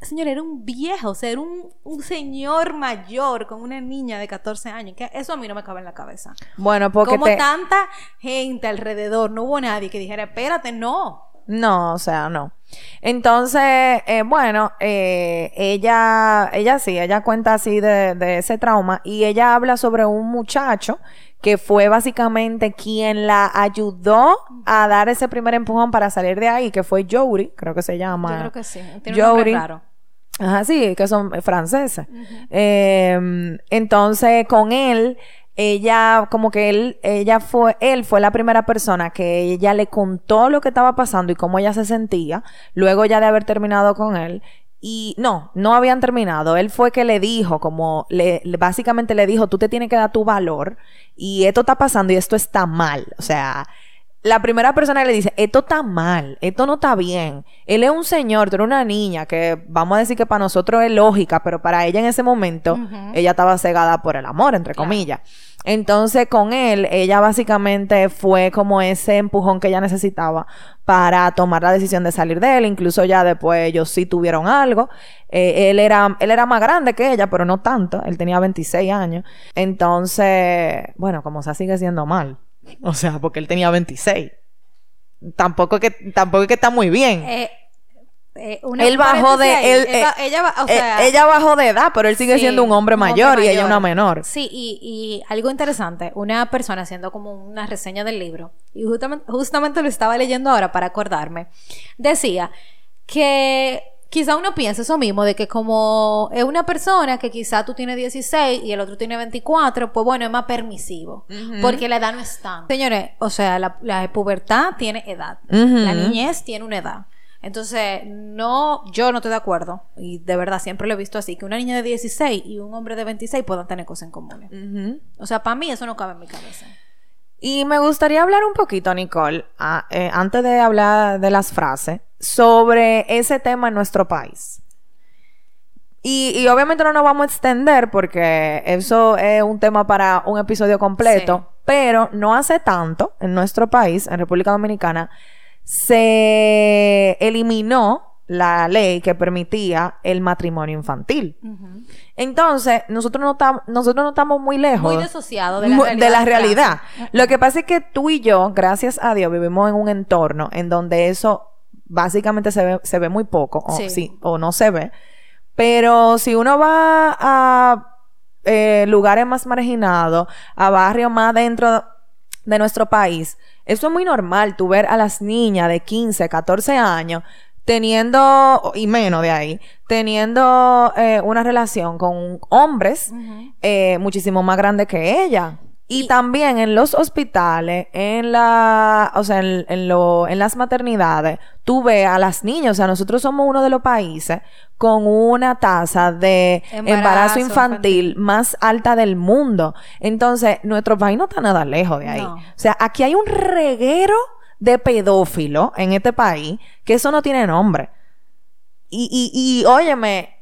A: señor, era un viejo, o sea, era un, un, señor mayor con una niña de 14 años. Que eso a mí no me cabe en la cabeza.
B: Bueno, porque.
A: Como tanta gente alrededor, no hubo nadie que dijera, espérate, no.
B: No, o sea, no. Entonces, eh, bueno, eh, ella, ella sí, ella cuenta así de, de ese trauma y ella habla sobre un muchacho que fue básicamente quien la ayudó a dar ese primer empujón para salir de ahí, que fue Jory, creo que se llama.
A: Yo creo que sí. Tiene Un
B: Ajá, sí, que son franceses. Em, entonces, con él, ella, como que él, ella fue, él fue la primera persona que ella le contó lo que estaba pasando y cómo ella se sentía, luego ya de haber terminado con él, y no, no habían terminado. Él fue que le dijo, como le, básicamente le dijo, tú te tienes que dar tu valor y esto está pasando y esto está mal. O sea, la primera persona le dice, esto está mal, esto no está bien. Él es un señor, tú eres una niña que vamos a decir que para nosotros es lógica, pero para ella en ese momento, ella estaba cegada por el amor, entre comillas. Entonces, con él, ella básicamente fue como ese empujón que ella necesitaba para tomar la decisión de salir de él. Incluso ya después ellos sí tuvieron algo. Eh, él, era, él era más grande que ella, pero no tanto. Él tenía 26 años. Entonces, bueno, como se sigue siendo mal. O sea, porque él tenía 26. Tampoco que, tampoco es que está muy bien.
A: Eh,
B: eh, él bajó de él,
A: eh, ella, o sea,
B: ella bajó de edad pero él sigue siendo un hombre mayor y ella una menor
A: sí y, y, algo interesante una persona haciendo como una reseña del libro y justamente, justamente lo estaba leyendo ahora para acordarme decía que quizá uno piensa eso mismo, de que como es una persona que quizá tú tienes 16 y el otro tiene 24, pues bueno, es más permisivo, porque la edad no es tan. Señores, o sea, la, la pubertad tiene edad, la niñez tiene una edad. Entonces, no, yo no estoy de acuerdo, y de verdad siempre lo he visto así, que una niña de 16 y un hombre de 26 puedan tener cosas en común. O sea, para mí eso no cabe en mi cabeza.
B: Y me gustaría hablar un poquito, Nicole, eh, antes de hablar de las frases, sobre ese tema en nuestro país. Y, obviamente no nos vamos a extender porque eso es un tema para un episodio completo, pero no hace tanto en nuestro país, en República Dominicana, se eliminó la ley que permitía el matrimonio infantil. Entonces, nosotros no, estamos, nosotros no estamos muy lejos.
A: Muy desociados de la realidad. De
B: la realidad. Lo que pasa es que tú y yo, gracias a Dios, vivimos en un entorno en donde eso básicamente se ve, se ve muy poco, o, sí. o no se ve. Pero si uno va a eh, lugares más marginados, a barrios más dentro de nuestro país, eso es muy normal, tú ver a las niñas de 15, 14 años teniendo, y menos de ahí, teniendo eh, una relación con hombres eh, muchísimo más grandes que ella. Y, también en los hospitales, en la, o sea, en, en, lo, en las maternidades, tú ves a las niñas, o sea, nosotros somos uno de los países con una tasa de embarazo, infantil, más alta del mundo. Entonces, nuestro país no está nada lejos de ahí. O sea, aquí hay un reguero de pedófilo en este país que eso no tiene nombre. Y, y, y óyeme,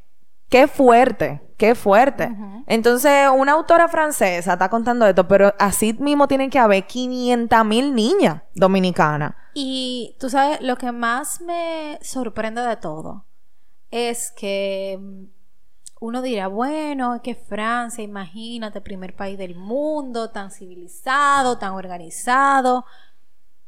B: qué fuerte Qué fuerte. Entonces, una autora francesa está contando esto, pero así mismo tienen que haber 500 mil niñas dominicanas.
A: Y tú sabes, lo que más me sorprende de todo es que mm, uno dirá, bueno, es que Francia, imagínate, primer país del mundo, tan civilizado, tan organizado.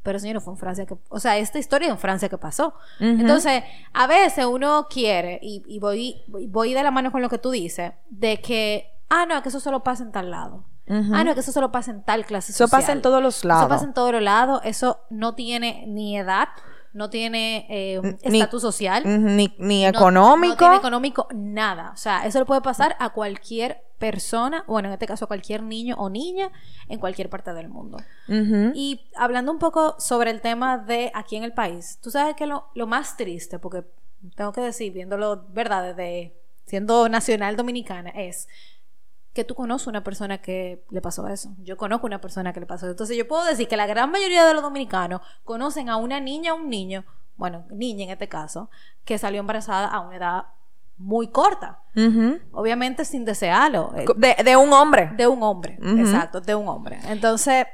A: Pero señor, fue en Francia que, o sea, esta historia en Francia que pasó. Entonces, a veces uno quiere, y, voy, voy de la mano con lo que tú dices, de que, ah, no, que eso solo pasa en tal lado. Ah, no, que eso solo pasa en tal clase
B: social. Eso pasa en todos los lados.
A: Eso pasa en todos los lados. Eso no tiene ni edad. No tiene eh,
B: Ni-
A: estatus social,
B: Ni, ni económico.
A: No, tiene económico, nada. O sea, eso le puede pasar a cualquier persona, bueno, en este caso a cualquier niño o niña en cualquier parte del mundo. Y hablando un poco sobre el tema de aquí en el país, tú sabes que lo, lo más triste, porque tengo que decir, viéndolo, ¿verdad? Desde siendo nacional dominicana, es que tú conoces una persona que le pasó eso. Yo conozco una persona que le pasó eso. Entonces yo puedo decir que la gran mayoría de los dominicanos conocen a una niña o un niño, bueno, niña en este caso, que salió embarazada a una edad muy corta. Obviamente sin desearlo. eh,
B: De, de un hombre.
A: de un hombre, exacto, de un hombre. Entonces,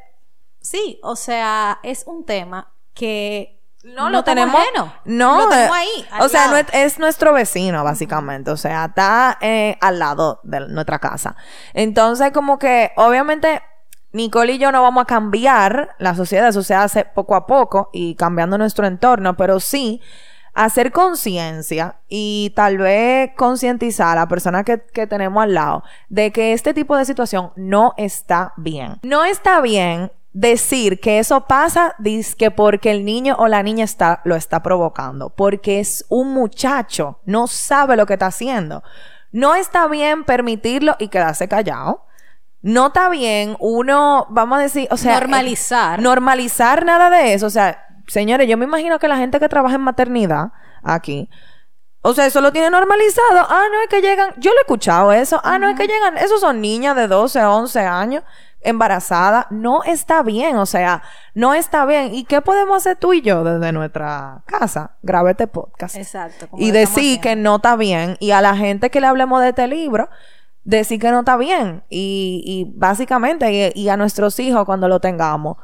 A: sí, o sea, es un tema que
B: No lo tenemos. No,
A: lo tenemos
B: eh,
A: ahí. al
B: O sea,
A: lado.
B: no es, es nuestro vecino, básicamente. O sea, está eh, al lado de nuestra casa. Entonces, como que, obviamente, Nicole y yo no vamos a cambiar la sociedad. Eso se hace poco a poco y cambiando nuestro entorno, pero sí hacer conciencia y tal vez concientizar a la persona que, que tenemos al lado de que este tipo de situación no está bien. No está bien decir que eso pasa que porque el niño o la niña está, lo está provocando, porque es un muchacho, no sabe lo que está haciendo. No está bien permitirlo y quedarse callado. No está bien uno, vamos a decir, o sea,
A: Normalizar.
B: eh, normalizar nada de eso. O sea, señores, yo me imagino que la gente que trabaja en maternidad aquí, o sea, eso lo tiene normalizado. Ah, no es que llegan, yo lo he escuchado eso. Ah, no es que llegan, esos son niñas de 12, 11 años embarazadas. No está bien, o sea, no está bien. ¿Y qué podemos hacer tú y yo desde nuestra casa? Grabe este podcast.
A: Exacto. como
B: Y decir que no está bien. Y a la gente que le hablemos de este libro, decir que no está bien. Y, y básicamente, y, y a nuestros hijos cuando lo tengamos,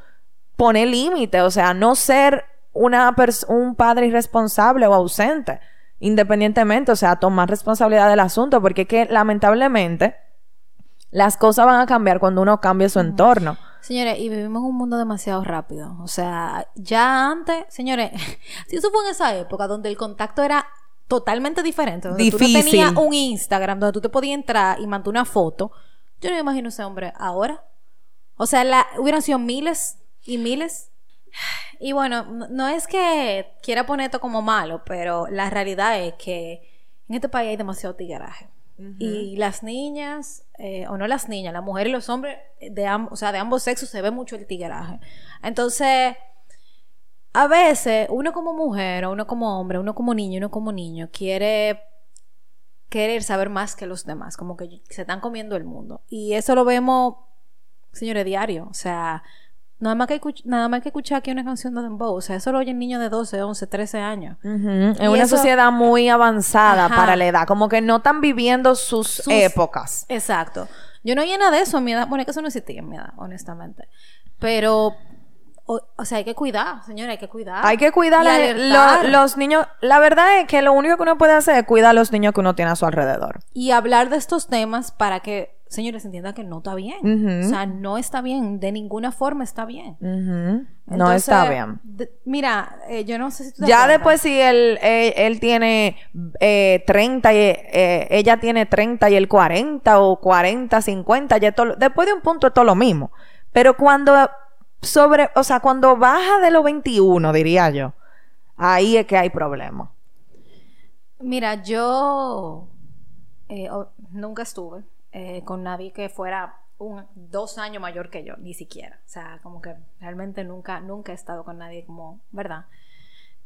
B: poner límite. O sea, no ser una un padre irresponsable o ausente. Independientemente, o sea, tomar responsabilidad del asunto. Porque es que lamentablemente las cosas van a cambiar cuando uno cambie su entorno.
A: Señores, y vivimos en un mundo demasiado rápido. O sea, ya antes, señores, si eso fue en esa época donde el contacto era totalmente diferente, donde tú no tenías un Instagram donde tú te podías entrar y mandar una foto, yo no me imagino ese hombre ahora. O sea, la, hubieran sido miles y miles. Y bueno, no, es que quiera poner esto como malo, pero la realidad es que en este país hay demasiado Y las niñas, eh, o no las niñas, las mujeres y los hombres, de, am- o sea, de ambos sexos se ve mucho el tigueraje. Entonces, a veces uno como mujer, o uno como hombre, uno como niño, uno como niño, quiere querer saber más que los demás, como que se están comiendo el mundo. Y eso lo vemos, señores, diario. O sea, nada más que, nada más que escuchar aquí una canción de Dembow. O sea, eso lo oyen niños de 12, 11, 13 años.
B: En una
A: eso-
B: sociedad muy avanzada
A: Ajá.
B: para la edad, como que no están viviendo sus,
A: Sus-
B: épocas.
A: Exacto. Yo no llena de eso en mi edad. Bueno, es que eso no existía en mi edad, honestamente. Pero, o, o sea, hay que cuidar, señora, hay que cuidar.
B: Hay que cuidar lo- los niños. La verdad es que lo único que uno puede hacer es cuidar a los niños que uno tiene a su alrededor.
A: y hablar de estos temas para que, señores, entiendan que no está bien. O sea, no está bien. De ninguna forma está bien.
B: No
A: Entonces,
B: está bien.
A: mira, eh, yo no sé si tú te
B: Ya
A: acuerdas.
B: después si él, él, él tiene eh, 30 y eh, ella tiene 30 y él 40 o 40, 50, ya todo, después de un punto es todo lo mismo. Pero cuando sobre, o sea, cuando baja de los 21, diría yo, ahí es que hay problema.
A: Mira, yo eh, nunca estuve eh, con nadie que fuera un, dos años mayor que yo, ni siquiera. O sea, como que realmente nunca, nunca he estado con nadie como, ¿verdad?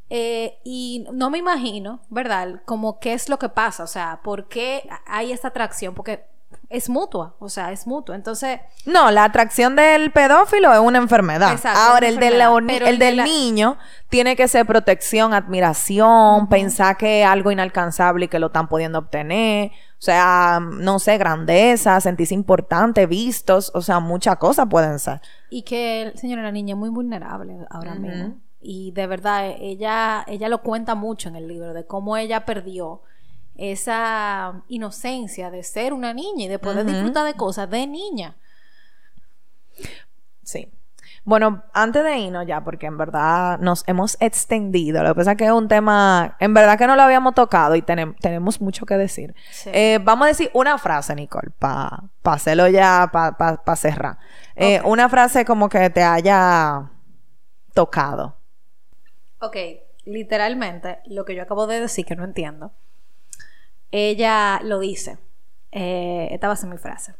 A: Eh, y no me imagino, ¿verdad? Como qué es lo que pasa, o sea, ¿por qué hay esta atracción? Porque es mutua, o sea, es mutua. Entonces,
B: No, la atracción del pedófilo es una enfermedad.
A: Exacto,
B: Ahora, el,
A: una
B: del,
A: enfermedad,
B: el
A: el de
B: del
A: la-
B: niño tiene que ser protección, admiración, pensar que es algo inalcanzable y que lo están pudiendo obtener. O sea, no sé, grandeza, sentirse importante, vistos. O sea, muchas cosas pueden ser.
A: Y que, señora, la niña es muy vulnerable ahora mismo. Y de verdad, ella, ella lo cuenta mucho en el libro, de cómo ella perdió esa inocencia de ser una niña y de poder disfrutar de cosas de niña.
B: Sí. Bueno, antes de irnos ya, porque en verdad nos hemos extendido. Lo que pasa es que es un tema, en verdad que no lo habíamos tocado y tenem- tenemos mucho que decir.
A: Sí.
B: Eh, vamos a decir una frase, Nicole, para pa hacerlo ya, para pa, pa cerrar. Eh, Una frase como que te haya tocado.
A: Ok, literalmente lo que yo acabo de decir que no entiendo. Ella lo dice. Eh, esta va a ser mi frase.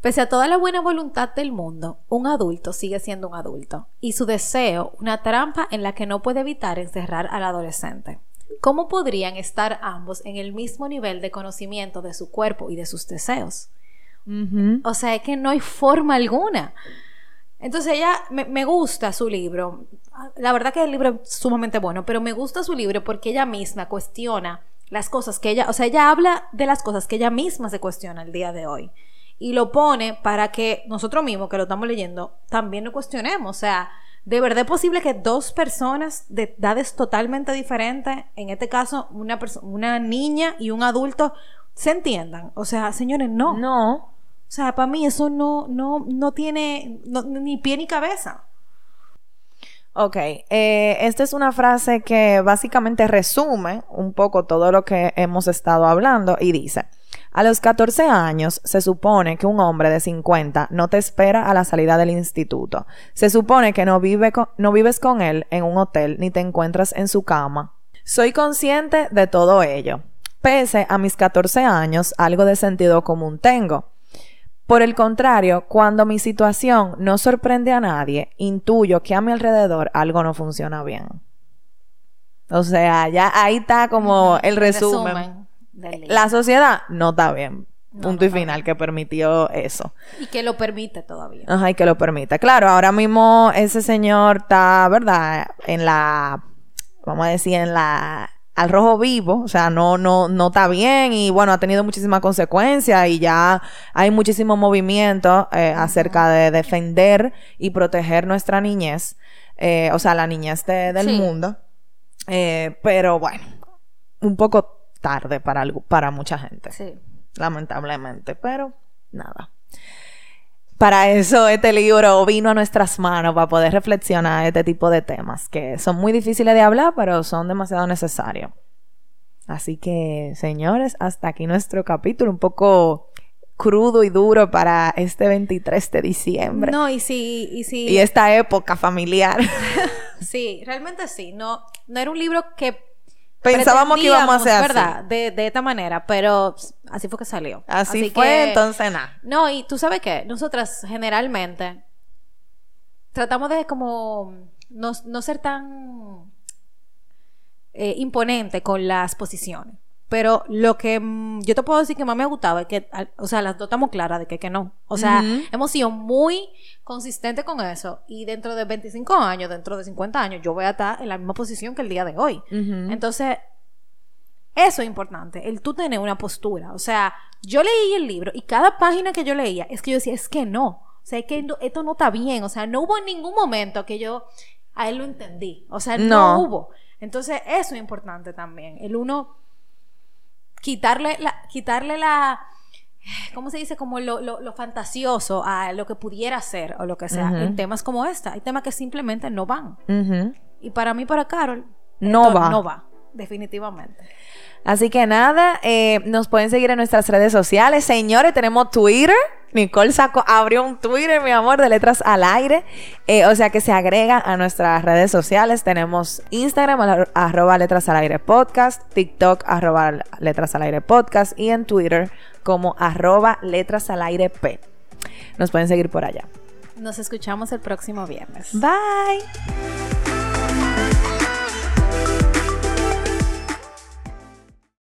A: Pese a toda la buena voluntad del mundo, un adulto sigue siendo un adulto y su deseo una trampa en la que no puede evitar encerrar al adolescente. ¿Cómo podrían estar ambos en el mismo nivel de conocimiento de su cuerpo y de sus deseos? O sea, es que no hay forma alguna. Entonces ella, me, gusta su libro. La verdad que el libro es sumamente bueno, pero me gusta su libro porque ella misma cuestiona las cosas que ella, o sea, ella habla de las cosas que ella misma se cuestiona el día de hoy. Y lo pone para que nosotros mismos que lo estamos leyendo también lo cuestionemos. O sea, ¿de verdad es posible que dos personas de edades totalmente diferentes, en este caso una, una niña y un adulto, se entiendan? O sea, señores, no.
B: No.
A: O sea, para mí eso no, no, no tiene ni pie ni cabeza.
B: Ok, eh, esta es una frase que básicamente resume un poco todo lo que hemos estado hablando y dice, a los 14 años se supone que un hombre de 50 no te espera a la salida del instituto. Se supone que no, vive no vives con él en un hotel ni te encuentras en su cama. Soy consciente de todo ello. Pese a mis 14 años, algo de sentido común tengo. Por el contrario, cuando mi situación no sorprende a nadie, intuyo que a mi alrededor algo no funciona bien. O sea, ya ahí está como el resumen. La sociedad no está bien. Punto y final que permitió eso.
A: Y que lo permite todavía.
B: Ajá, y que lo permite. Claro, ahora mismo ese señor está, ¿verdad? En la, vamos a decir, en la al rojo vivo, o sea, no, no, no está bien y bueno, ha tenido muchísimas consecuencias y ya hay muchísimo movimiento eh, acerca de defender y proteger nuestra niñez, eh, o sea, la niñez del mundo. Eh, pero bueno, un poco tarde para, para mucha gente. Sí. Lamentablemente, pero nada. Para eso este libro vino a nuestras manos para poder reflexionar este tipo de temas que son muy difíciles de hablar, pero son demasiado necesarios. Así que, señores, hasta aquí nuestro capítulo, un poco crudo y duro para este 23 de diciembre.
A: No, y sí, y sí.
B: Y esta época familiar.
A: sí, realmente sí. No, no era un libro que
B: Pensábamos que íbamos a hacer
A: ¿verdad? De, de, esta manera, pero así fue que salió.
B: Así, fue, entonces nada.
A: No, y tú sabes qué, nosotras generalmente tratamos de como no, no ser tan eh, imponente con las posiciones. Pero lo que mm, yo te puedo decir que más me ha gustado es que, o sea, las dos estamos claras de que, que no. O sea, hemos sido muy consistentes con eso. Y dentro de 25 años, dentro de 50 años, yo voy a estar en la misma posición que el día de hoy. Entonces, eso es importante, el tú tener una postura. O sea, yo leí el libro y cada página que yo leía es que yo decía, es que no. O sea, es que esto no está bien. O sea, no hubo ningún momento que yo a él lo entendí. O sea, no hubo. Entonces, eso es importante también. El uno quitarle la, quitarle la, ¿cómo se dice? Como lo, lo, fantasioso a lo que pudiera ser o lo que sea en temas como esta. Hay temas que simplemente no van. Y para mí, para Carol,
B: no va.
A: No va, definitivamente.
B: Así que nada, eh, nos pueden seguir en nuestras redes sociales. Señores, tenemos Twitter. Nicole Saco abrió un Twitter, mi amor, de letras al aire. Eh, o sea que se agrega a nuestras redes sociales. Tenemos Instagram, arroba letras al aire podcast, TikTok, arroba letras al aire podcast y en Twitter como arroba letras al aire P. Nos pueden seguir por allá.
A: Nos escuchamos el próximo viernes.
B: Bye.